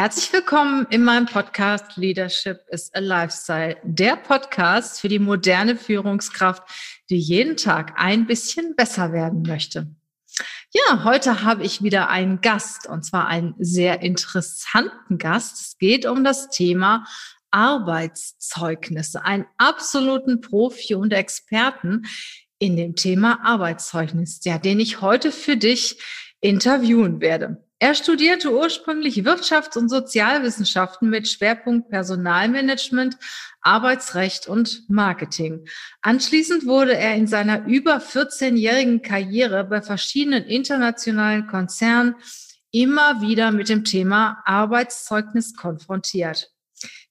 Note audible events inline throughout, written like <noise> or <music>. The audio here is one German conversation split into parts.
Herzlich willkommen in meinem Podcast Leadership is a Lifestyle, der Podcast für die moderne Führungskraft, die jeden Tag ein bisschen besser werden möchte. Ja, heute habe ich wieder einen Gast und zwar einen sehr interessanten Gast. Es geht um das Thema Arbeitszeugnisse, einen absoluten Profi und Experten in dem Thema Arbeitszeugnis, ja, den ich heute für dich interviewen werde. Er studierte ursprünglich Wirtschafts- und Sozialwissenschaften mit Schwerpunkt Personalmanagement, Arbeitsrecht und Marketing. Anschließend wurde er in seiner über 14-jährigen Karriere bei verschiedenen internationalen Konzernen immer wieder mit dem Thema Arbeitszeugnis konfrontiert.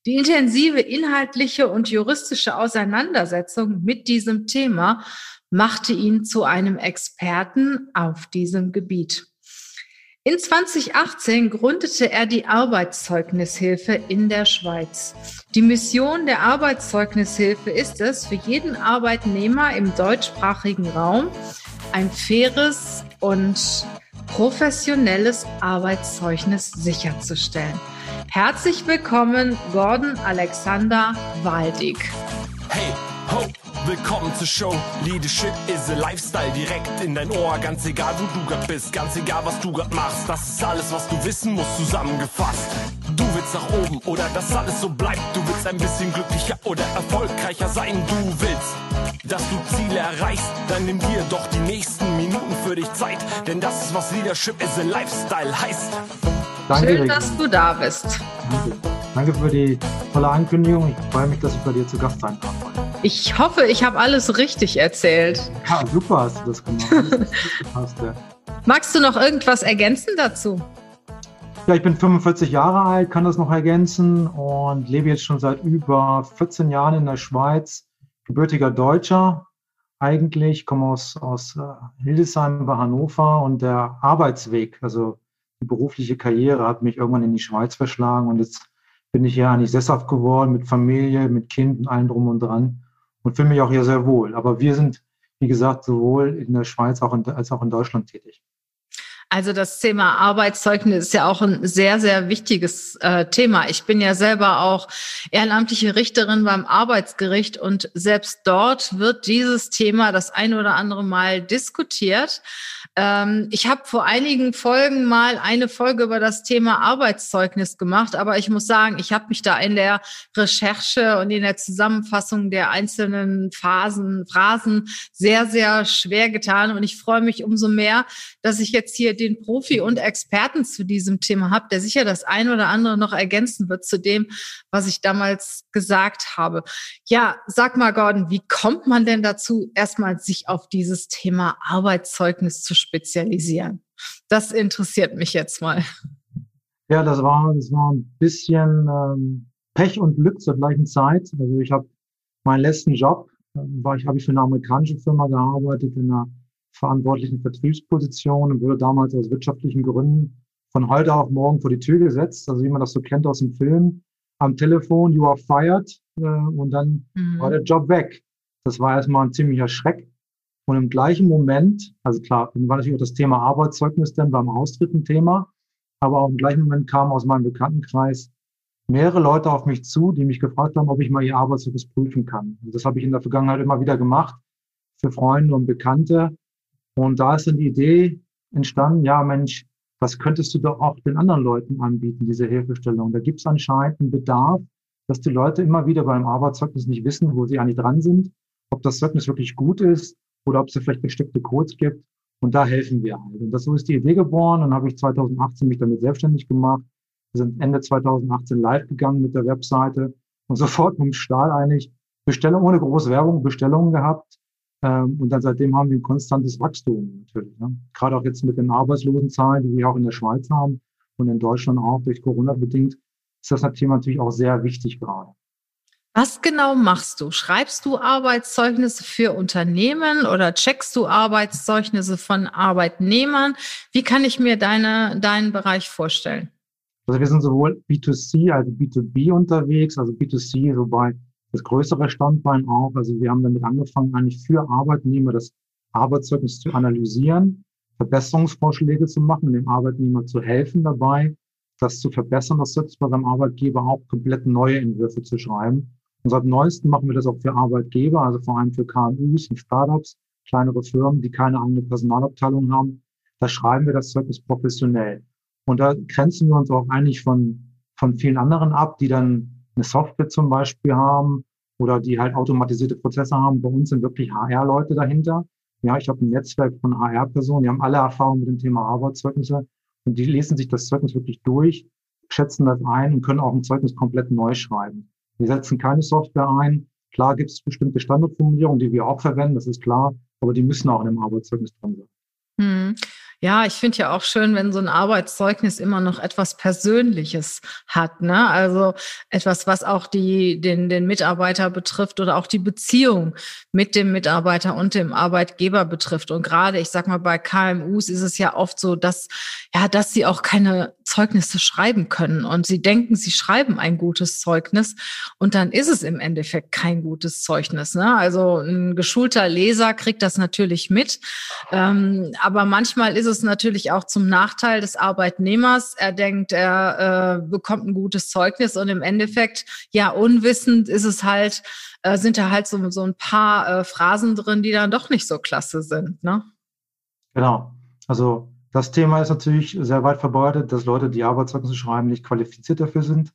Die intensive inhaltliche und juristische Auseinandersetzung mit diesem Thema machte ihn zu einem Experten auf diesem Gebiet. In 2018 gründete er die Arbeitszeugnishilfe in der Schweiz. Die Mission der Arbeitszeugnishilfe ist es, für jeden Arbeitnehmer im deutschsprachigen Raum ein faires und professionelles Arbeitszeugnis sicherzustellen. Herzlich willkommen, Gordon Alexander Waldig. Hey, ho! Willkommen zur Show. Leadership is a Lifestyle direkt in dein Ohr. Ganz egal, wo du grad bist, ganz egal, was du grad machst. Das ist alles, was du wissen musst, zusammengefasst. Du willst nach oben oder dass alles so bleibt. Du willst ein bisschen glücklicher oder erfolgreicher sein. Du willst, dass du Ziele erreichst. Dann nimm dir doch die nächsten Minuten für dich Zeit. Denn das ist, was Leadership is a Lifestyle heißt. Danke, Schön, dass du da bist. Danke. Danke für die tolle Ankündigung. Ich freue mich, dass ich bei dir zu Gast sein darf. Ich hoffe, ich habe alles richtig erzählt. Ja, super hast du das gemacht. <laughs> Das ja. Magst du noch irgendwas ergänzen dazu? Ja, ich bin 45 Jahre alt, kann das noch ergänzen und lebe jetzt schon seit über 14 Jahren in der Schweiz. Gebürtiger Deutscher eigentlich, komme aus, aus äh, Hildesheim bei Hannover und der Arbeitsweg, also die berufliche Karriere hat mich irgendwann in die Schweiz verschlagen und jetzt bin ich hier eigentlich sesshaft geworden mit Familie, mit Kind und allem drum und dran und fühle mich auch hier sehr wohl. Aber wir sind, wie gesagt, sowohl in der Schweiz als auch in Deutschland tätig. Also das Thema Arbeitszeugnis ist ja auch ein sehr, sehr wichtiges äh, Thema. Ich bin ja selber auch ehrenamtliche Richterin beim Arbeitsgericht und selbst dort wird dieses Thema das ein oder andere Mal diskutiert. Ähm, ich habe vor einigen Folgen mal eine Folge über das Thema Arbeitszeugnis gemacht, aber ich muss sagen, ich habe mich da in der Recherche und in der Zusammenfassung der einzelnen Phasen, Phrasen sehr, sehr schwer getan und ich freue mich umso mehr, dass ich jetzt hier den Profi und Experten zu diesem Thema habe, der sicher das ein oder andere noch ergänzen wird zu dem, was ich damals gesagt habe. Ja, sag mal, Gordon, wie kommt man denn dazu, erstmal sich auf dieses Thema Arbeitszeugnis zu spezialisieren? Das interessiert mich jetzt mal. Ja, das war, das war ein bisschen ähm, Pech und Glück zur gleichen Zeit. Also ich habe meinen letzten Job, äh, war ich, habe ich für eine amerikanische Firma gearbeitet in einer verantwortlichen Vertriebsposition und wurde damals aus wirtschaftlichen Gründen von heute auf morgen vor die Tür gesetzt. Also wie man das so kennt aus dem Film. Am Telefon, you are fired. Äh, und dann mhm. war der Job weg. Das war erstmal ein ziemlicher Schreck. Und im gleichen Moment, also klar, dann war natürlich auch das Thema Arbeitszeugnis dann beim Austritt ein Thema. Aber auch im gleichen Moment kamen aus meinem Bekanntenkreis mehrere Leute auf mich zu, die mich gefragt haben, ob ich mal ihr Arbeitszeugnis prüfen kann. Und das habe ich in der Vergangenheit immer wieder gemacht für Freunde und Bekannte. Und da ist die Idee entstanden, ja Mensch, was könntest du doch auch den anderen Leuten anbieten, diese Hilfestellung? Da gibt es anscheinend einen Bedarf, dass die Leute immer wieder beim Arbeitszeugnis nicht wissen, wo sie eigentlich dran sind, ob das Zeugnis wirklich gut ist oder ob es vielleicht bestimmte Codes gibt. Und da helfen wir halt. Und das so ist die Idee geboren. Dann habe ich 2018 mich damit selbstständig gemacht. Wir sind Ende 2018 live gegangen mit der Webseite und <laughs> sofort mit dem Stahl eigentlich Bestellung ohne große Werbung, Bestellungen gehabt und dann seitdem haben wir ein konstantes Wachstum natürlich. Ne? Gerade auch jetzt mit den Arbeitslosenzahlen, die wir auch in der Schweiz haben und in Deutschland auch durch Corona bedingt, ist das Thema natürlich auch sehr wichtig gerade. Was genau machst du? Schreibst du Arbeitszeugnisse für Unternehmen oder checkst du Arbeitszeugnisse von Arbeitnehmern? Wie kann ich mir deine, deinen Bereich vorstellen? Also wir sind sowohl B2C als B2B unterwegs, also B2C so bei das größere Standbein auch. Also wir haben damit angefangen, eigentlich für Arbeitnehmer das Arbeitszeugnis zu analysieren, Verbesserungsvorschläge zu machen, dem Arbeitnehmer zu helfen dabei, das zu verbessern, das Zeugnis bei seinem Arbeitgeber auch komplett neue Entwürfe zu schreiben. Und seit neuestem machen wir das auch für Arbeitgeber, also vor allem für KMUs und Startups, kleinere Firmen, die keine eigene Personalabteilung haben. Da schreiben wir das Zeugnis professionell. Und da grenzen wir uns auch eigentlich von, von vielen anderen ab, die dann eine Software zum Beispiel haben oder die halt automatisierte Prozesse haben. Bei uns sind wirklich HR-Leute dahinter. Ja, ich habe ein Netzwerk von HR-Personen, die haben alle Erfahrungen mit dem Thema Arbeitszeugnisse und die lesen sich das Zeugnis wirklich durch, schätzen das ein und können auch ein Zeugnis komplett neu schreiben. Wir setzen keine Software ein. Klar gibt es bestimmte Standardformulierungen, die wir auch verwenden, das ist klar, aber die müssen auch in dem Arbeitszeugnis drin sein. Hm. Ja, ich finde ja auch schön, wenn so ein Arbeitszeugnis immer noch etwas Persönliches hat, ne? Also etwas, was auch die, den, den Mitarbeiter betrifft oder auch die Beziehung mit dem Mitarbeiter und dem Arbeitgeber betrifft. Und gerade, ich sag mal, bei KMUs ist es ja oft so, dass, ja, dass sie auch keine Zeugnisse schreiben können und sie denken, sie schreiben ein gutes Zeugnis und dann ist es im Endeffekt kein gutes Zeugnis. Ne? Also ein geschulter Leser kriegt das natürlich mit, ähm, aber manchmal ist es natürlich auch zum Nachteil des Arbeitnehmers. Er denkt, er äh, bekommt ein gutes Zeugnis und im Endeffekt, ja, unwissend ist es halt, äh, sind da halt so, so ein paar äh, Phrasen drin, die dann doch nicht so klasse sind. Ne? Genau. Also das Thema ist natürlich sehr weit verbreitet, dass Leute, die Arbeitszeugnisse schreiben, nicht qualifiziert dafür sind.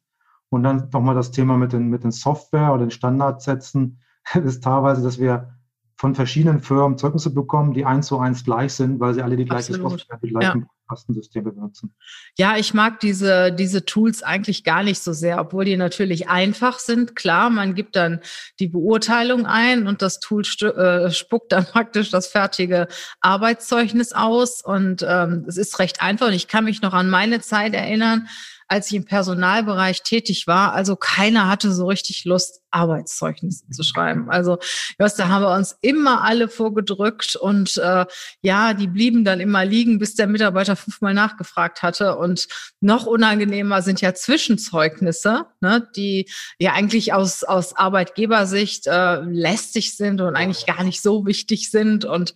Und dann nochmal das Thema mit den, mit den Software oder den Standardsätzen <laughs> ist teilweise, dass wir von verschiedenen Firmen Zeugnisse bekommen, die eins zu eins gleich sind, weil sie alle die gleiche. Software, die gleichen ja. Kastensysteme benutzen. Ja, ich mag diese, diese Tools eigentlich gar nicht so sehr, obwohl die natürlich einfach sind. Klar, man gibt dann die Beurteilung ein und das Tool äh, spuckt dann <laughs> praktisch das fertige Arbeitszeugnis aus und ähm, es ist recht einfach. Und ich kann mich noch an meine Zeit erinnern, als ich im Personalbereich tätig war. Also keiner hatte so richtig Lust, Arbeitszeugnisse zu schreiben. Also weißt, da haben wir uns immer alle vorgedrückt und äh, ja, die blieben dann immer liegen, bis der Mitarbeiter fünfmal nachgefragt hatte. Und noch unangenehmer sind ja Zwischenzeugnisse, ne, die ja eigentlich aus, aus Arbeitgebersicht äh, lästig sind und eigentlich gar nicht so wichtig sind. Und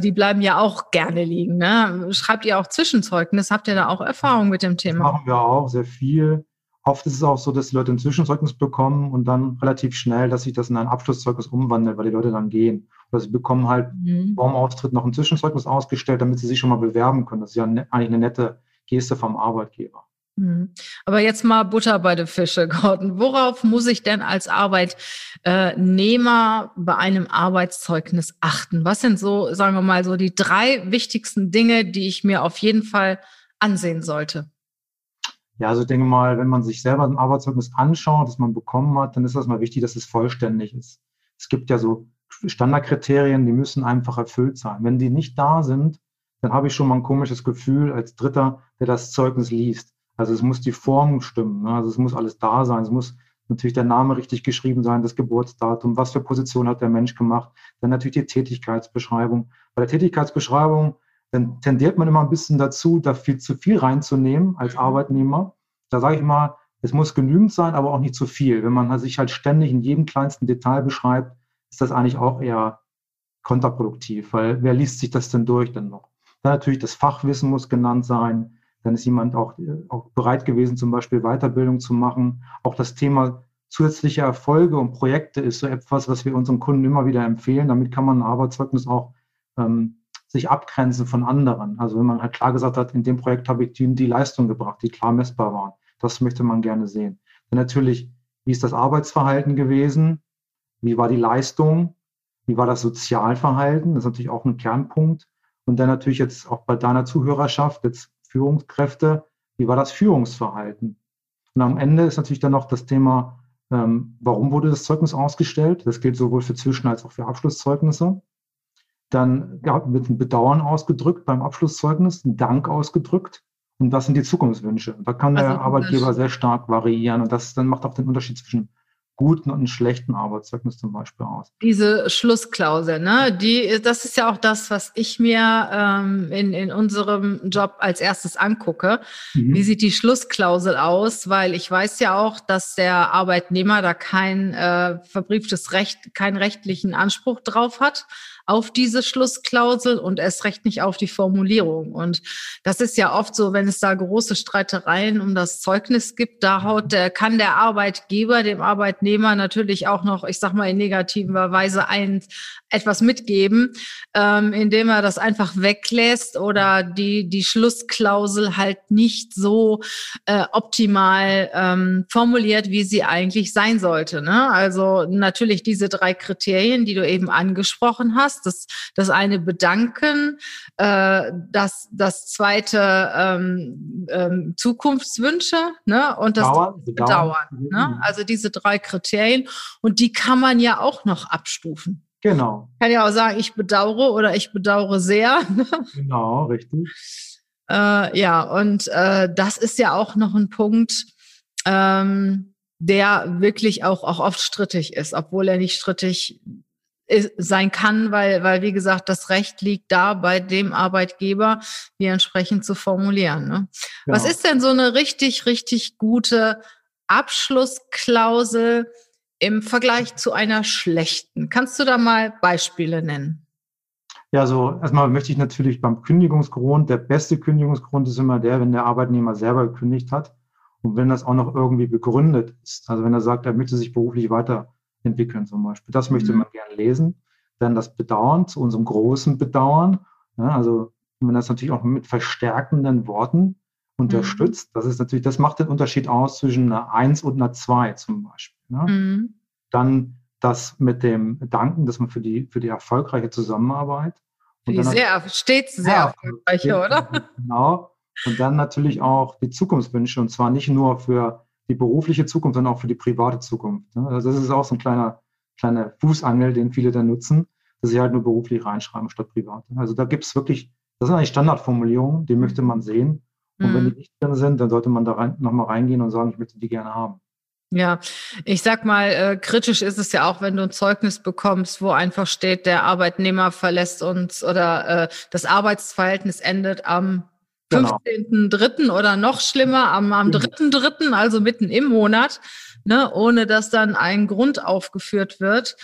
die bleiben ja auch gerne liegen. Ne? Schreibt ihr auch Zwischenzeugnis? Habt ihr da auch Erfahrung mit dem Thema? Das machen wir auch sehr viel. Oft ist es auch so, dass die Leute ein Zwischenzeugnis bekommen und dann relativ schnell, dass sich das in ein Abschlusszeugnis umwandelt, weil die Leute dann gehen. Oder sie bekommen halt mhm. vorm Austritt noch ein Zwischenzeugnis ausgestellt, damit sie sich schon mal bewerben können. Das ist ja ne, eigentlich eine nette Geste vom Arbeitgeber. Mhm. Aber jetzt mal Butter bei den Fische, <laughs> Gordon. Worauf muss ich denn als Arbeitnehmer bei einem Arbeitszeugnis achten? Was sind so, sagen wir mal, so die drei wichtigsten Dinge, die ich mir auf jeden Fall ansehen sollte? Ja, also ich denke mal, wenn man sich selber ein Arbeitszeugnis anschaut, das man bekommen hat, dann ist das mal wichtig, dass es vollständig ist. Es gibt ja so Standardkriterien, die müssen einfach erfüllt sein. Wenn die nicht da sind, dann habe ich schon mal ein komisches Gefühl als Dritter, der das Zeugnis liest. Also es muss die Form stimmen. Ne? Also es muss alles da sein. Es muss natürlich der Name richtig geschrieben sein, das Geburtsdatum, was für Position hat der Mensch gemacht. Dann natürlich die Tätigkeitsbeschreibung. Bei der Tätigkeitsbeschreibung dann tendiert man immer ein bisschen dazu, da viel zu viel reinzunehmen als mhm. Arbeitnehmer. Da sage ich mal, es muss genügend sein, aber auch nicht zu viel. Wenn man sich halt ständig in jedem kleinsten Detail beschreibt, ist das eigentlich auch eher kontraproduktiv, weil wer liest sich das denn durch denn noch? Dann natürlich das Fachwissen muss genannt sein, dann ist jemand auch, äh, auch bereit gewesen, zum Beispiel Weiterbildung zu machen. Auch das Thema zusätzliche Erfolge und Projekte ist so etwas, was wir unseren Kunden immer wieder empfehlen. Damit kann man ein Arbeitszeugnis auch ähm, sich abgrenzen von anderen. Also wenn man halt klar gesagt hat, in dem Projekt habe ich die, die Leistung gebracht, die klar messbar waren. Das möchte man gerne sehen. Dann natürlich, wie ist das Arbeitsverhalten gewesen? Wie war die Leistung? Wie war das Sozialverhalten? Das ist natürlich auch ein Kernpunkt. Und dann natürlich jetzt auch bei deiner Zuhörerschaft, jetzt Führungskräfte, wie war das Führungsverhalten? Und am Ende ist natürlich dann noch das Thema, ähm, warum wurde das Zeugnis ausgestellt? Das gilt sowohl für Zwischen- als auch für Abschlusszeugnisse. Dann wird ein Bedauern ausgedrückt beim Abschlusszeugnis, ein Dank ausgedrückt. Und was sind die Zukunftswünsche? Da kann der Arbeitgeber sehr stark variieren. Und das dann macht auch den Unterschied zwischen guten und schlechten Arbeitszeugnis zum Beispiel aus. Diese Schlussklausel, ne? Die, das ist ja auch das, was ich mir ähm, in, in unserem Job als erstes angucke. Mhm. Wie sieht die Schlussklausel aus? Weil ich weiß ja auch, dass der Arbeitnehmer da kein äh, verbrieftes Recht, keinen rechtlichen Anspruch drauf hat auf diese Schlussklausel und erst recht nicht auf die Formulierung. Und das ist ja oft so, wenn es da große Streitereien um das Zeugnis gibt, da haut der, kann der Arbeitgeber dem Arbeitnehmer natürlich auch noch, ich sag mal in negativer Weise ein, etwas mitgeben, ähm, indem er das einfach weglässt oder die, die Schlussklausel halt nicht so äh, optimal ähm, formuliert, wie sie eigentlich sein sollte. Ne? Also natürlich diese drei Kriterien, die du eben angesprochen hast. Das, das eine Bedanken, äh, das, das zweite ähm, ähm, Zukunftswünsche ne? und das Bedauern. Bedauern ne? Mhm. Also diese drei Kriterien. Und die kann man ja auch noch abstufen. Genau. Ich kann ja auch sagen, ich bedauere oder ich bedauere sehr. <laughs> genau, richtig. Äh, ja, und äh, das ist ja auch noch ein Punkt, ähm, der wirklich auch, auch oft strittig ist, obwohl er nicht strittig ist, sein kann, weil, weil, wie gesagt, das Recht liegt da bei dem Arbeitgeber, wie entsprechend zu formulieren. Ne? Genau. Was ist denn so eine richtig, richtig gute Abschlussklausel im Vergleich zu einer schlechten? Kannst du da mal Beispiele nennen? Ja, so erstmal möchte ich natürlich beim Kündigungsgrund, der beste Kündigungsgrund ist immer der, wenn der Arbeitnehmer selber gekündigt hat und wenn das auch noch irgendwie begründet ist. Also wenn er sagt, er möchte sich beruflich weiterentwickeln zum Beispiel. Das möchte mhm. man gerne lesen. Dann das Bedauern zu unserem großen Bedauern. Ja, also wenn man das natürlich auch mit verstärkenden Worten unterstützt, mhm. das ist natürlich, das macht den Unterschied aus zwischen einer 1 und einer 2 zum Beispiel. Ne? Mhm. Dann das mit dem Danken, dass man für die, für die erfolgreiche Zusammenarbeit. Und die sehr, stets sehr ja, erfolgreiche, oder? Genau. Und dann natürlich auch die Zukunftswünsche und zwar nicht nur für die berufliche Zukunft, sondern auch für die private Zukunft. Ne? Also das ist auch so ein kleiner, kleiner Fußangel, den viele dann nutzen, dass sie halt nur beruflich reinschreiben statt privat. Also da gibt es wirklich, das sind eigentlich Standardformulierungen, die möchte man sehen. Und mhm. wenn die nicht drin sind, dann sollte man da rein, nochmal reingehen und sagen, ich möchte die gerne haben. Ja, ich sag mal, äh, kritisch ist es ja auch, wenn du ein Zeugnis bekommst, wo einfach steht, der Arbeitnehmer verlässt uns oder äh, das Arbeitsverhältnis endet am genau. 15.3. oder noch schlimmer, am, am 3.3., genau. also mitten im Monat, ne, ohne dass dann ein Grund aufgeführt wird.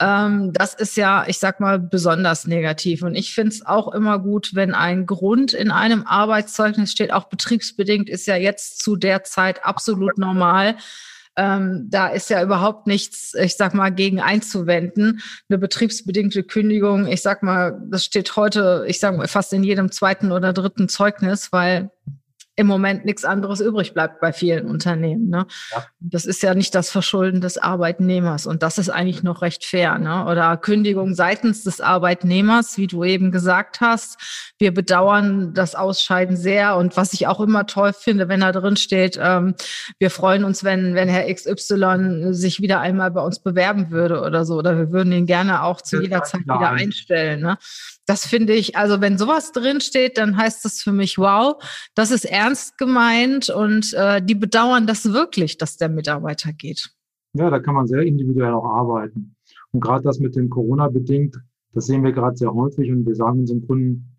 Ähm, das ist ja, ich sag mal, besonders negativ. Und ich finde es auch immer gut, wenn ein Grund in einem Arbeitszeugnis steht, auch betriebsbedingt ist ja jetzt zu der Zeit absolut normal. Ähm, da ist ja überhaupt nichts, ich sag mal, gegen einzuwenden. Eine betriebsbedingte Kündigung, ich sag mal, das steht heute, ich sag mal, fast in jedem zweiten oder dritten Zeugnis, weil im Moment nichts anderes übrig bleibt bei vielen Unternehmen. Ne? Ja. Das ist ja nicht das Verschulden des Arbeitnehmers und das ist eigentlich noch recht fair. Ne? Oder Kündigung seitens des Arbeitnehmers, wie du eben gesagt hast. Wir bedauern das Ausscheiden sehr und was ich auch immer toll finde, wenn da drin steht, ähm, wir freuen uns, wenn, wenn Herr XY sich wieder einmal bei uns bewerben würde oder so. Oder wir würden ihn gerne auch zu jeder Zeit wieder einstellen. Ne? Das finde ich, also wenn sowas drinsteht, dann heißt das für mich, wow, das ist ernst gemeint und äh, die bedauern das wirklich, dass der Mitarbeiter geht. Ja, da kann man sehr individuell auch arbeiten. Und gerade das mit dem Corona bedingt, das sehen wir gerade sehr häufig und wir sagen unseren Kunden,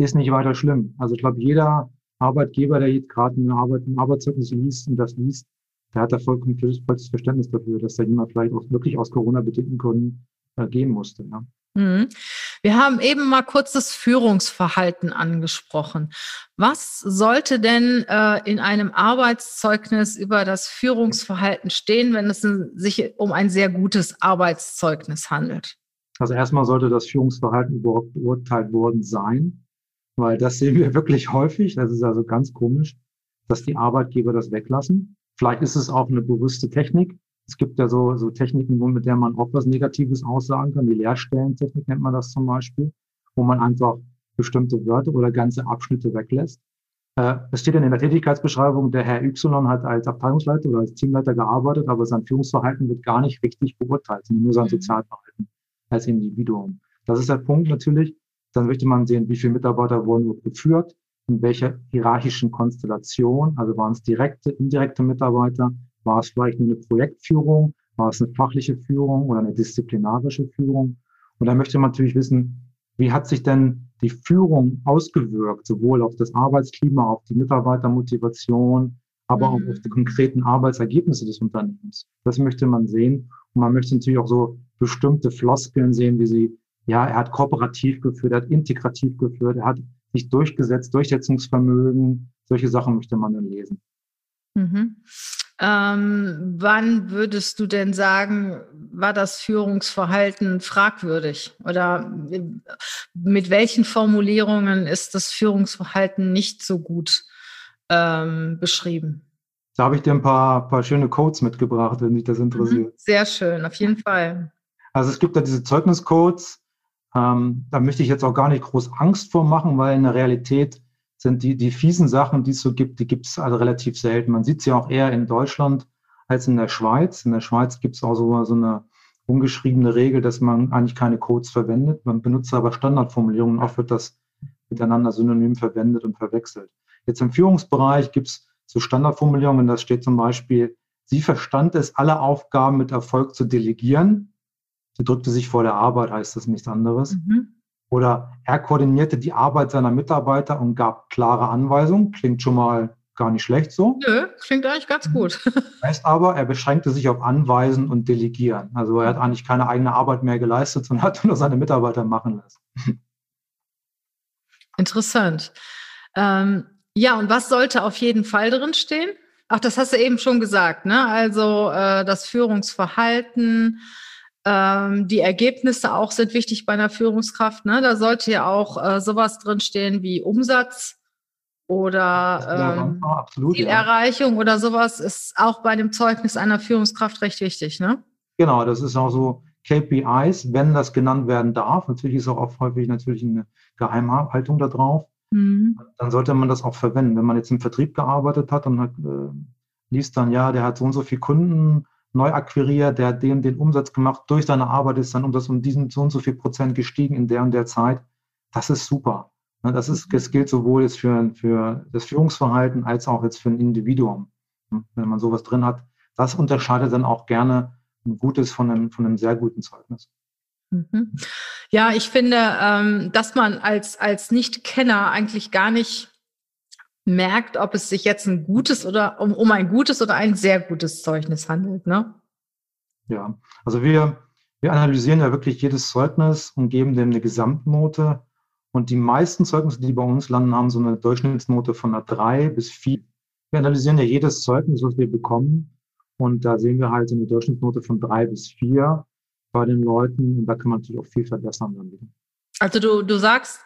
ist nicht weiter schlimm. Also ich glaube, jeder Arbeitgeber, der jetzt gerade eine Arbeit, ein Arbeitszeugnis liest und das liest, der hat da vollkommen volles Verständnis dafür, dass da jemand vielleicht auch wirklich aus Corona-bedingten Gründen äh, gehen musste. Ja. Mhm. Wir haben eben mal kurz das Führungsverhalten angesprochen. Was sollte denn äh, in einem Arbeitszeugnis über das Führungsverhalten stehen, wenn es sich um ein sehr gutes Arbeitszeugnis handelt? Also erstmal sollte das Führungsverhalten überhaupt beurteilt worden sein, weil das sehen wir <laughs> wirklich häufig. Das ist also ganz komisch, dass die Arbeitgeber das weglassen. Vielleicht ist es auch eine bewusste Technik, es gibt ja so, so Techniken, mit der man auch was Negatives aussagen kann. Die Leerstellentechnik nennt man das zum Beispiel, wo man einfach bestimmte Wörter oder ganze Abschnitte weglässt. Äh, es steht dann in der Tätigkeitsbeschreibung, der Herr Y hat als Abteilungsleiter oder als Teamleiter gearbeitet, aber sein Führungsverhalten wird gar nicht richtig beurteilt, sondern nur sein mhm. Sozialverhalten als Individuum. Das ist der Punkt natürlich. Dann möchte man sehen, wie viele Mitarbeiter wurden geführt, in welcher hierarchischen Konstellation, also waren es direkte, indirekte Mitarbeiter, war es vielleicht nur eine Projektführung? War es eine fachliche Führung oder eine disziplinarische Führung? Und da möchte man natürlich wissen, wie hat sich denn die Führung ausgewirkt, sowohl auf das Arbeitsklima, auf die Mitarbeitermotivation, aber mhm. auch auf die konkreten Arbeitsergebnisse des Unternehmens. Das möchte man sehen. Und man möchte natürlich auch so bestimmte Floskeln sehen, wie sie, ja, er hat kooperativ geführt, er hat integrativ geführt, er hat sich durchgesetzt, Durchsetzungsvermögen, solche Sachen möchte man dann lesen. Mhm. Ähm, wann würdest du denn sagen, war das Führungsverhalten fragwürdig? Oder mit welchen Formulierungen ist das Führungsverhalten nicht so gut ähm, beschrieben? Da habe ich dir ein paar, paar schöne Codes mitgebracht, wenn dich das interessiert. Mhm. Sehr schön, auf jeden Fall. Also es gibt da diese Zeugniscodes, ähm, da möchte ich jetzt auch gar nicht groß Angst vor machen, weil in der Realität sind die, die fiesen Sachen, die es so gibt, die gibt es also relativ selten. Man sieht sie auch eher in Deutschland als in der Schweiz. In der Schweiz gibt es auch so, so eine ungeschriebene Regel, dass man eigentlich keine Codes verwendet. Man benutzt aber Standardformulierungen. Oft wird das miteinander synonym verwendet und verwechselt. Jetzt im Führungsbereich gibt es so Standardformulierungen, da steht zum Beispiel, sie verstand es, alle Aufgaben mit Erfolg zu delegieren. Sie drückte sich vor der Arbeit, heißt das nichts anderes. Mhm. Oder er koordinierte die Arbeit seiner Mitarbeiter und gab klare Anweisungen. Klingt schon mal gar nicht schlecht so. Nö, klingt eigentlich ganz gut. <laughs> Heißt aber, er beschränkte sich auf Anweisen und Delegieren. Also er hat eigentlich keine eigene Arbeit mehr geleistet, sondern hat nur seine Mitarbeiter machen lassen. <laughs> Interessant. Ähm, ja, und was sollte auf jeden Fall drin stehen? Ach, das hast du eben schon gesagt, ne? Also äh, das Führungsverhalten, ähm, die Ergebnisse auch sind wichtig bei einer Führungskraft. Ne? Da sollte ja auch äh, sowas drinstehen wie Umsatz oder ähm, ja, absolut, Zielerreichung ja. oder sowas ist auch bei dem Zeugnis einer Führungskraft recht wichtig. Ne? Genau, das ist auch so KPIs, wenn das genannt werden darf. Natürlich ist auch oft häufig natürlich eine Geheimhaltung da drauf. Mhm. Dann sollte man das auch verwenden. Wenn man jetzt im Vertrieb gearbeitet hat und hat, äh, liest dann, ja, der hat so und so viele Kunden neu akquiriert, der hat den, den Umsatz gemacht, durch seine Arbeit ist sein Umsatz um diesen so und so viel Prozent gestiegen in der und der Zeit. Das ist super. Ne, das, ist, das gilt sowohl jetzt für, für das Führungsverhalten als auch jetzt für ein Individuum. Ne, wenn man sowas drin hat, das unterscheidet dann auch gerne ein gutes von einem, von einem sehr guten Zeugnis. Mhm. Ja, ich finde, ähm, dass man als, als Nicht-Kenner eigentlich gar nicht merkt, ob es sich jetzt ein gutes oder um, um ein gutes oder ein sehr gutes Zeugnis handelt. Ne? Ja, also wir, wir analysieren ja wirklich jedes Zeugnis und geben dem eine Gesamtnote. Und die meisten Zeugnisse, die bei uns landen, haben so eine Durchschnittsnote von einer 3 bis 4. Wir analysieren ja jedes Zeugnis, was wir bekommen. Und da sehen wir halt eine Durchschnittsnote von 3 bis 4 bei den Leuten. Und da kann man natürlich auch viel verbessern dann wieder. Also du, du sagst,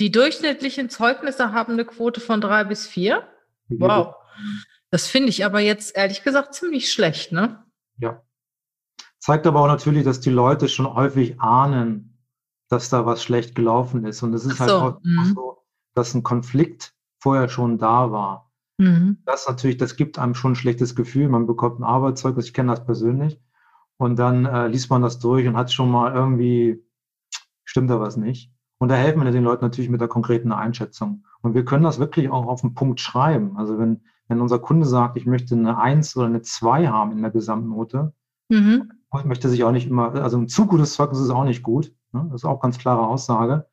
die durchschnittlichen Zeugnisse haben eine Quote von drei bis vier. Wow. Das finde ich aber jetzt ehrlich gesagt ziemlich schlecht, ne? Ja. Zeigt aber auch natürlich, dass die Leute schon häufig ahnen, dass da was schlecht gelaufen ist. Und es ist halt so. halt auch mhm. so, dass ein Konflikt vorher schon da war. Mhm. Das natürlich, das gibt einem schon ein schlechtes Gefühl. Man bekommt ein Arbeitszeugnis, ich kenne das persönlich. Und dann äh, liest man das durch und hat schon mal irgendwie, stimmt da was nicht. Und da helfen wir den Leuten natürlich mit der konkreten Einschätzung. Und wir können das wirklich auch auf den Punkt schreiben. Also wenn, wenn unser Kunde sagt, ich möchte eine Eins oder eine Zwei haben in der Gesamtnote, mhm. möchte sich auch nicht immer, also ein zu gutes Zeugnis ist auch nicht gut. Ne? Das ist auch ganz klare Aussage.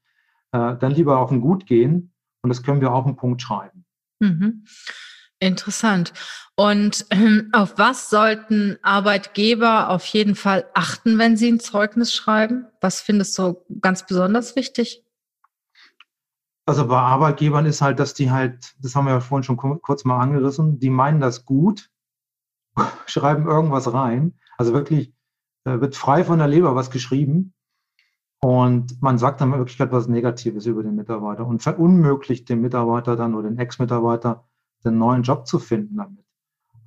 Äh, dann lieber auf ein Gut gehen und das können wir auf einen Punkt schreiben. Mhm. Interessant. Und äh, auf was sollten Arbeitgeber auf jeden Fall achten, wenn sie ein Zeugnis schreiben? Was findest du ganz besonders wichtig? Also bei Arbeitgebern ist halt, dass die halt, das haben wir ja vorhin schon kurz mal angerissen, die meinen das gut, <laughs> schreiben irgendwas rein. Also wirklich äh, wird frei von der Leber was geschrieben. Und man sagt dann in Wirklichkeit was Negatives über den Mitarbeiter und verunmöglicht dem Mitarbeiter dann oder den Ex-Mitarbeiter den neuen Job zu finden damit.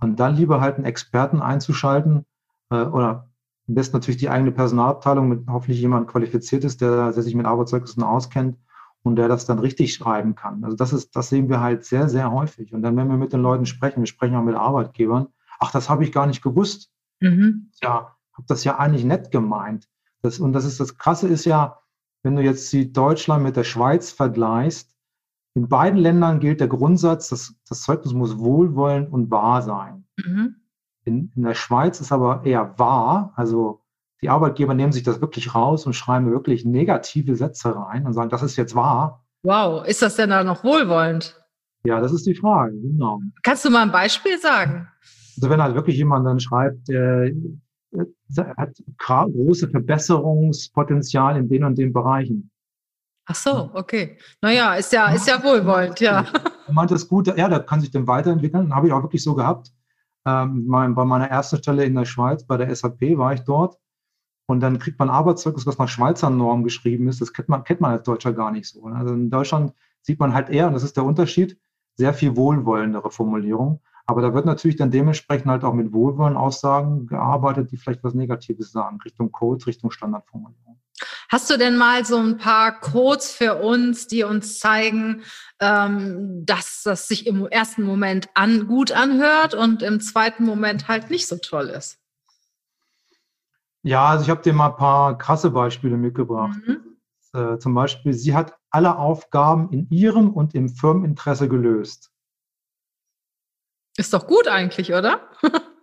Und dann lieber halt einen Experten einzuschalten äh, oder am besten natürlich die eigene Personalabteilung mit hoffentlich jemand qualifiziert ist, der, der sich mit Arbeitszeugnissen auskennt und der das dann richtig schreiben kann. Also das ist, das sehen wir halt sehr, sehr häufig. Und dann, wenn wir mit den Leuten sprechen, wir sprechen auch mit Arbeitgebern, ach, das habe ich gar nicht gewusst. Mhm. Ja, habe das ja eigentlich nett gemeint. Das, und das ist das Krasse ist ja, wenn du jetzt die Deutschland mit der Schweiz vergleichst, in beiden Ländern gilt der Grundsatz, dass das Zeugnis muss wohlwollend und wahr sein. Mhm. In, in der Schweiz ist aber eher wahr, also die Arbeitgeber nehmen sich das wirklich raus und schreiben wirklich negative Sätze rein und sagen, das ist jetzt wahr. Wow, ist das denn da noch wohlwollend? Ja, das ist die Frage, genau. Kannst du mal ein Beispiel sagen? Also wenn halt wirklich jemand dann schreibt, äh, äh, hat große Verbesserungspotenzial in den und den Bereichen. Ach so, okay. Naja, ist ja, ist ja wohlwollend, ja. Er meint das gut, ja, da kann sich dann weiterentwickeln. Habe ich auch wirklich so gehabt. Ähm, mein, bei meiner ersten Stelle in der Schweiz, bei der SAP, war ich dort. Und dann kriegt man Arbeitszeugnis, was nach Schweizer Norm geschrieben ist. Das kennt man, kennt man als Deutscher gar nicht so. Also in Deutschland sieht man halt eher, und das ist der Unterschied, sehr viel wohlwollendere Formulierung. Aber da wird natürlich dann dementsprechend halt auch mit Wohlwollen Aussagen gearbeitet, die vielleicht was Negatives sagen, Richtung Codes, Richtung Standardformulierung. Hast du denn mal so ein paar Codes für uns, die uns zeigen, ähm, dass das sich im ersten Moment an, gut anhört und im zweiten Moment halt nicht so toll ist? Ja, also ich habe dir mal ein paar krasse Beispiele mitgebracht. Mhm. Äh, zum Beispiel, sie hat alle Aufgaben in ihrem und im Firmeninteresse gelöst. Ist doch gut eigentlich, oder? <laughs>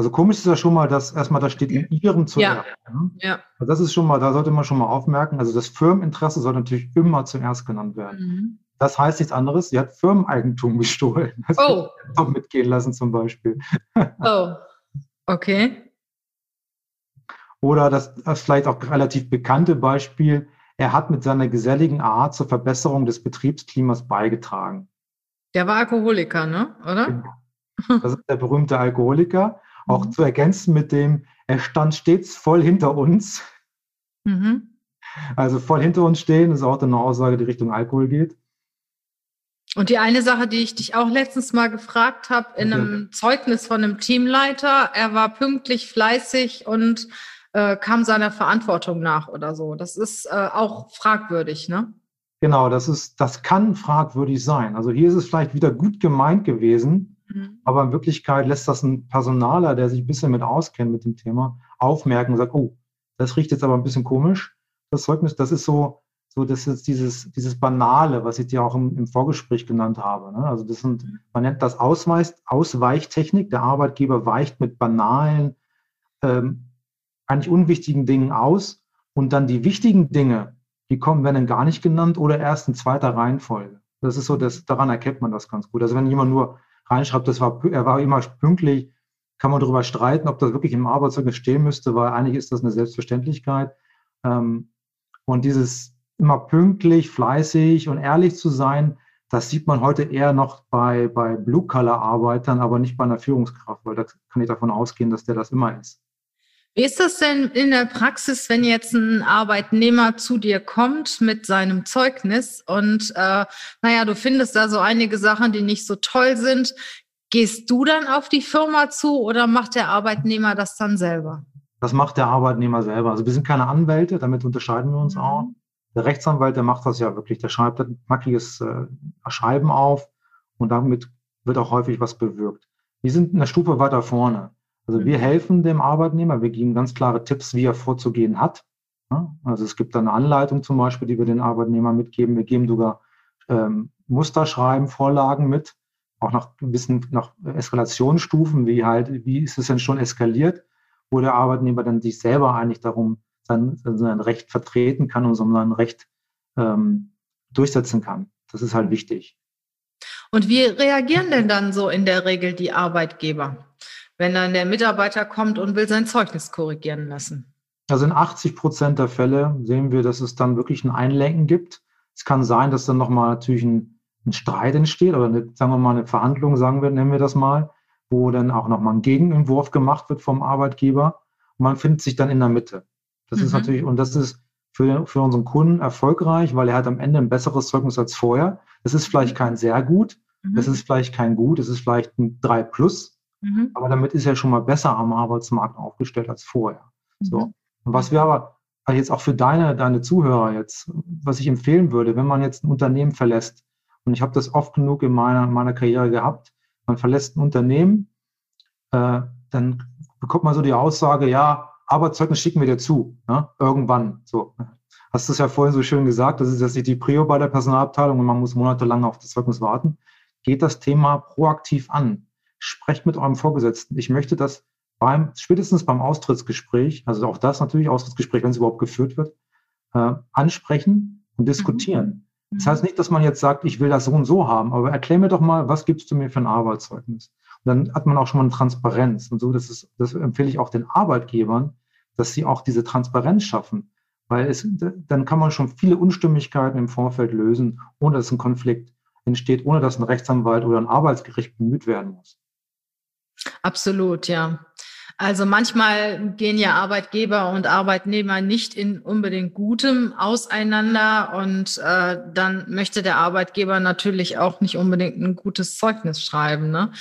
also komisch ist ja schon mal, dass erstmal da steht in ihrem zuerst. Ja. Ne? ja. Also das ist schon mal, da sollte man schon mal aufmerken. Also das Firmeninteresse soll natürlich immer zuerst genannt werden. Mhm. Das heißt nichts anderes, sie hat Firmeneigentum gestohlen. Das oh. mitgehen lassen zum Beispiel. <laughs> oh, okay. Oder das, das vielleicht auch relativ bekannte Beispiel, er hat mit seiner geselligen Art zur Verbesserung des Betriebsklimas beigetragen. Der war Alkoholiker, ne? Oder? Genau. Das ist der berühmte Alkoholiker. Auch mhm. zu ergänzen mit dem, er stand stets voll hinter uns. Mhm. Also voll hinter uns stehen ist auch eine Aussage, die Richtung Alkohol geht. Und die eine Sache, die ich dich auch letztens mal gefragt habe, in einem ja. Zeugnis von einem Teamleiter, er war pünktlich, fleißig und äh, kam seiner Verantwortung nach oder so. Das ist äh, auch fragwürdig, ne? Genau, das ist, das kann fragwürdig sein. Also hier ist es vielleicht wieder gut gemeint gewesen, mhm. aber in Wirklichkeit lässt das ein Personaler, der sich ein bisschen mit auskennt mit dem Thema, aufmerken und sagt, oh, das riecht jetzt aber ein bisschen komisch. Das Zeugnis, das ist so, so das ist dieses, dieses Banale, was ich dir auch im, im Vorgespräch genannt habe. Ne? Also das sind, man nennt das Ausweis, Ausweichtechnik. Der Arbeitgeber weicht mit banalen, ähm, eigentlich unwichtigen Dingen aus und dann die wichtigen Dinge, die kommen, werden dann gar nicht genannt oder erst in zweiter Reihenfolge. Das ist so, dass, daran erkennt man das ganz gut. Also wenn jemand nur reinschreibt, das war, er war immer pünktlich, kann man darüber streiten, ob das wirklich im Arbeitszeugnis stehen müsste, weil eigentlich ist das eine Selbstverständlichkeit. Ähm, und dieses immer pünktlich, fleißig und ehrlich zu sein, das sieht man heute eher noch bei, bei Blue-Color-Arbeitern, aber nicht bei einer Führungskraft, weil da kann ich davon ausgehen, dass der das immer ist. Wie ist das denn in der Praxis, wenn jetzt ein Arbeitnehmer zu dir kommt mit seinem Zeugnis und äh, naja, du findest da so einige Sachen, die nicht so toll sind. Gehst du dann auf die Firma zu oder macht der Arbeitnehmer das dann selber? Das macht der Arbeitnehmer selber. Also wir sind keine Anwälte, damit unterscheiden wir uns mhm. auch. Der Rechtsanwalt, der macht das ja wirklich. Der schreibt ein mackiges äh, Schreiben auf und damit wird auch häufig was bewirkt. Wir sind eine Stufe weiter vorne. Also wir mhm. helfen dem Arbeitnehmer, wir geben ganz klare Tipps, wie er vorzugehen hat. Also es gibt eine Anleitung zum Beispiel, die wir den Arbeitnehmern mitgeben. Wir geben sogar ähm, Musterschreiben, Vorlagen mit, auch nach gewissen nach Eskalationsstufen, wie halt, wie ist es denn schon eskaliert, wo der Arbeitnehmer dann sich selber eigentlich darum sein, sein Recht vertreten kann und sein Recht ähm, durchsetzen kann. Das ist halt wichtig. Und wie reagieren denn dann so in der Regel die Arbeitgeber? Wenn dann der Mitarbeiter kommt und will sein Zeugnis korrigieren lassen? Also in 80 Prozent der Fälle sehen wir, dass es dann wirklich ein Einlenken gibt. Es kann sein, dass dann nochmal natürlich ein, ein, Streit entsteht oder eine, sagen wir mal eine Verhandlung, sagen wir, nennen wir das mal, wo dann auch nochmal ein Gegenentwurf gemacht wird vom Arbeitgeber und man findet sich dann in der Mitte. Das mhm. ist natürlich, und das ist für, für unseren Kunden erfolgreich, weil er hat am Ende ein besseres Zeugnis als vorher. Das ist vielleicht kein sehr gut, mhm. das ist vielleicht kein gut, das ist vielleicht ein 3 plus, Mhm. Aber damit ist er schon mal besser am Arbeitsmarkt aufgestellt als vorher. Mhm. So. Und was wir aber jetzt auch für deine, deine Zuhörer jetzt, was ich empfehlen würde, wenn man jetzt ein Unternehmen verlässt, und ich habe das oft genug in meiner, meiner Karriere gehabt, man verlässt ein Unternehmen, äh, dann bekommt man so die Aussage, ja, Arbeitszeugnis schicken wir dir zu, ne? irgendwann. So. Hast du es ja vorhin so schön gesagt, das ist jetzt nicht die Prio bei der Personalabteilung und man muss monatelang auf das Zeugnis warten. Geht das Thema proaktiv an sprecht mit eurem Vorgesetzten. Ich möchte das beim, spätestens beim Austrittsgespräch, also auch das natürlich Austrittsgespräch, wenn es überhaupt geführt wird, äh, ansprechen und diskutieren. Mhm. Das heißt nicht, dass man jetzt sagt, ich will das so und so haben, aber erklär mir doch mal, was gibst du mir für ein Arbeitszeugnis? dann hat man auch schon mal eine Transparenz. Und so, das, ist, das empfehle ich auch den Arbeitgebern, dass sie auch diese Transparenz schaffen. Weil es, dann kann man schon viele Unstimmigkeiten im Vorfeld lösen, ohne dass ein Konflikt entsteht, ohne dass ein Rechtsanwalt oder ein Arbeitsgericht bemüht werden muss. Absolut, ja. Also manchmal gehen ja Arbeitgeber und Arbeitnehmer nicht in unbedingt gutem auseinander und äh, dann möchte der Arbeitgeber natürlich auch nicht unbedingt ein gutes Zeugnis schreiben. Ne?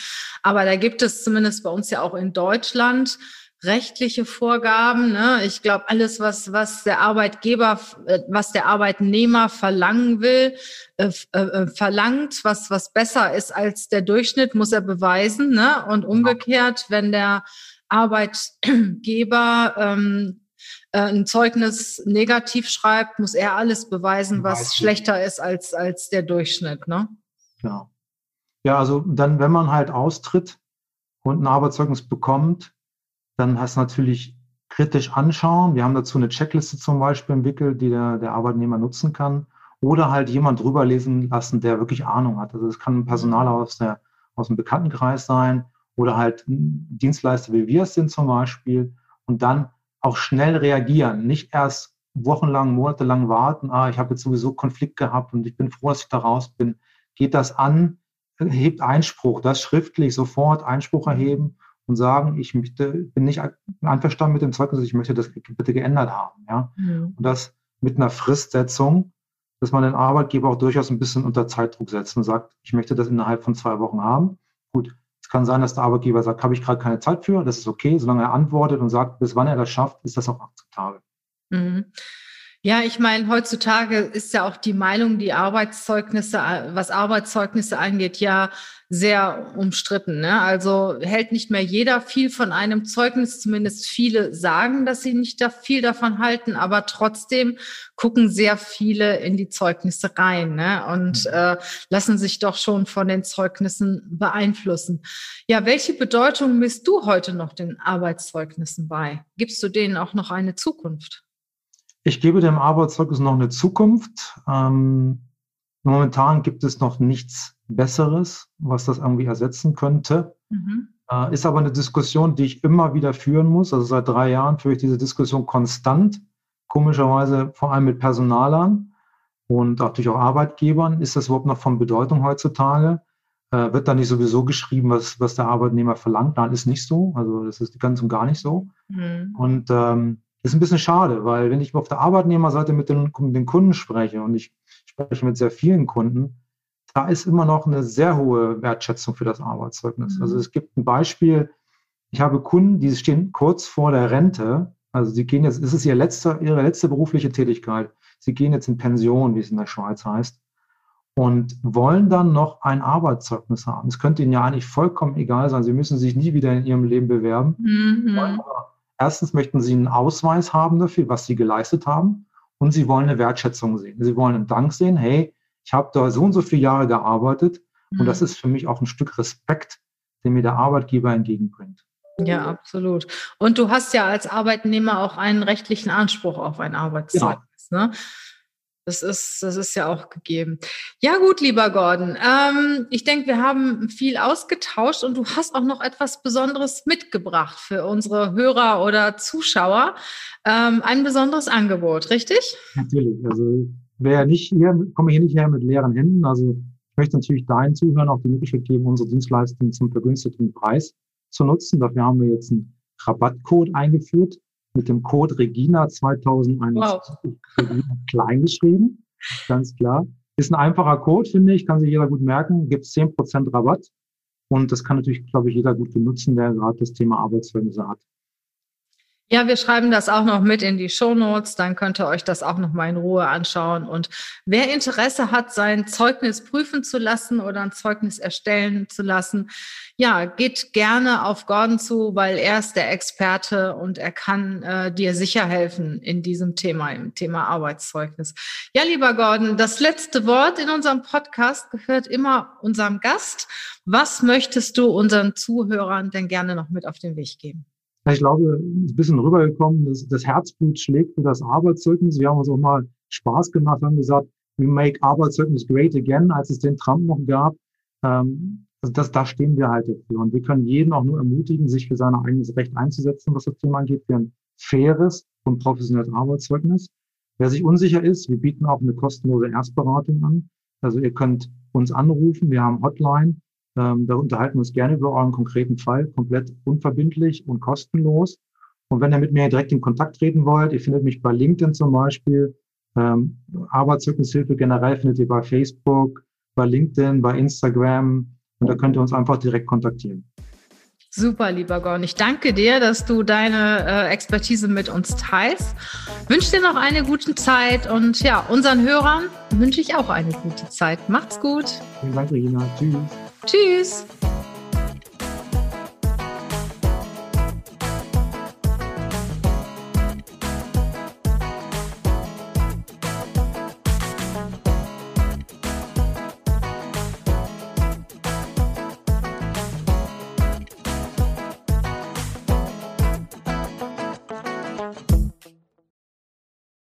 Aber da gibt es zumindest bei uns ja auch in Deutschland rechtliche Vorgaben. Ne? Ich glaube, alles, was, was der Arbeitgeber, äh, was der Arbeitnehmer verlangen will, äh, äh, äh, verlangt, was, was besser ist als der Durchschnitt, muss er beweisen. Ne? Und umgekehrt, wenn der Arbeitgeber ähm, äh, ein Zeugnis negativ schreibt, muss er alles beweisen, was schlechter ist als, als der Durchschnitt. Ne? Ja. ja, also dann, wenn man halt austritt und ein Arbeitszeugnis bekommt, dann du natürlich kritisch anschauen. Wir haben dazu eine Checkliste zum Beispiel entwickelt, die der, der Arbeitnehmer nutzen kann. Oder halt jemand drüber lesen lassen, der wirklich Ahnung hat. Also es kann ein Personaler aus, der, aus dem Bekanntenkreis sein oder halt Dienstleister wie wir es sind zum Beispiel und dann auch schnell reagieren, nicht erst wochenlang, monatelang warten, ah, ich habe jetzt sowieso Konflikt gehabt und ich bin froh, dass ich da raus bin. Geht das an, hebt Einspruch, das schriftlich sofort Einspruch erheben und sagen, ich möchte, bin nicht einverstanden mit dem Zeugnis, ich möchte das bitte geändert haben. Ja? Mhm. Und das mit einer Fristsetzung, dass man den Arbeitgeber auch durchaus ein bisschen unter Zeitdruck setzt und sagt, ich möchte das innerhalb von zwei Wochen haben. Gut, es kann sein, dass der Arbeitgeber sagt, habe ich gerade keine Zeit für, das ist okay, solange er antwortet und sagt, bis wann er das schafft, ist das auch akzeptabel. Mhm. Ja, ich meine, heutzutage ist ja auch die Meinung, die Arbeitszeugnisse, was Arbeitszeugnisse angeht, ja sehr umstritten. Ne? Also hält nicht mehr jeder viel von einem Zeugnis, zumindest viele sagen, dass sie nicht da viel davon halten, aber trotzdem gucken sehr viele in die Zeugnisse rein ne? und mhm. äh, lassen sich doch schon von den Zeugnissen beeinflussen. Ja, welche Bedeutung misst du heute noch den Arbeitszeugnissen bei? Gibst du denen auch noch eine Zukunft? Ich gebe dem Arbeitszeugnis noch eine Zukunft. Ähm, momentan gibt es noch nichts Besseres, was das irgendwie ersetzen könnte. Mhm. Äh, ist aber eine Diskussion, die ich immer wieder führen muss. Also seit drei Jahren führe ich diese Diskussion konstant. Komischerweise vor allem mit Personalern und natürlich auch Arbeitgebern. Ist das überhaupt noch von Bedeutung heutzutage? Äh, wird da nicht sowieso geschrieben, was, was der Arbeitnehmer verlangt? Nein, ist nicht so. Also das ist ganz und gar nicht so. Mhm. Und ähm, ist ein bisschen schade, weil wenn ich auf der Arbeitnehmerseite mit den, mit den Kunden spreche und ich spreche mit sehr vielen Kunden, da ist immer noch eine sehr hohe Wertschätzung für das Arbeitszeugnis. Mhm. Also es gibt ein Beispiel, ich habe Kunden, die stehen kurz vor der Rente, also sie gehen jetzt, es ist ihr letzter, ihre letzte berufliche Tätigkeit. Sie gehen jetzt in Pension, wie es in der Schweiz heißt, und wollen dann noch ein Arbeitszeugnis haben. Es könnte ihnen ja eigentlich vollkommen egal sein. Sie müssen sich nie wieder in ihrem Leben bewerben. Mhm. Aber Erstens möchten sie einen Ausweis haben dafür, was sie geleistet haben. Und sie wollen eine Wertschätzung sehen. Sie wollen einen Dank sehen. Hey, ich habe da so und so viele Jahre gearbeitet. Und das mhm. ist für mich auch ein Stück Respekt, den mir der Arbeitgeber entgegenbringt. Ja, absolut. Und du hast ja als Arbeitnehmer auch einen rechtlichen Anspruch auf ein Arbeitszeugnis. Genau. Ne? Das ist, das ist ja auch gegeben. Ja, gut, lieber Gordon. Ähm, ich denke, wir haben viel ausgetauscht und du hast auch noch etwas Besonderes mitgebracht für unsere Hörer oder Zuschauer. Ähm, ein besonderes Angebot, richtig? Natürlich. Also wer nicht hier, komme hier nicht her mit leeren Händen. Also ich möchte natürlich deinen Zuhörern auch die Möglichkeit geben, unsere Dienstleistung zum vergünstigten Preis zu nutzen. Dafür haben wir jetzt einen Rabattcode eingeführt mit dem Code Regina 2021 wow. klein geschrieben, ganz klar. Ist ein einfacher Code, finde ich, kann sich jeder gut merken, gibt 10% Rabatt. Und das kann natürlich, glaube ich, jeder gut benutzen, der gerade das Thema Arbeitszeugnisse hat. Ja, wir schreiben das auch noch mit in die Show Notes. Dann könnt ihr euch das auch noch mal in Ruhe anschauen. Und wer Interesse hat, sein Zeugnis prüfen zu lassen oder ein Zeugnis erstellen zu lassen, ja, geht gerne auf Gordon zu, weil er ist der Experte und er kann äh, dir sicher helfen in diesem Thema, im Thema Arbeitszeugnis. Ja, lieber Gordon, das letzte Wort in unserem Podcast gehört immer unserem Gast. Was möchtest du unseren Zuhörern denn gerne noch mit auf den Weg geben? Ich glaube, es ist ein bisschen rübergekommen, dass das Herzblut schlägt für das Arbeitszeugnis. Wir haben uns auch mal Spaß gemacht, haben gesagt, we make Arbeitszeugnis great again, als es den Trump noch gab. Ähm, also das, da stehen wir halt dafür. Und wir können jeden auch nur ermutigen, sich für sein eigenes Recht einzusetzen, was das Thema angeht, für ein faires und professionelles Arbeitszeugnis. Wer sich unsicher ist, wir bieten auch eine kostenlose Erstberatung an. Also ihr könnt uns anrufen, wir haben Hotline, ähm, da unterhalten wir uns gerne über euren konkreten Fall, komplett unverbindlich und kostenlos. Und wenn ihr mit mir direkt in Kontakt treten wollt, ihr findet mich bei LinkedIn zum Beispiel, ähm, Arbeitszeugnishilfe generell findet ihr bei Facebook, bei LinkedIn, bei Instagram und da könnt ihr uns einfach direkt kontaktieren. Super, lieber Gon. Ich danke dir, dass du deine äh, Expertise mit uns teilst. Wünsche dir noch eine gute Zeit und ja, unseren Hörern wünsche ich auch eine gute Zeit. Macht's gut. Vielen Dank, Regina. Tschüss. Tschüss!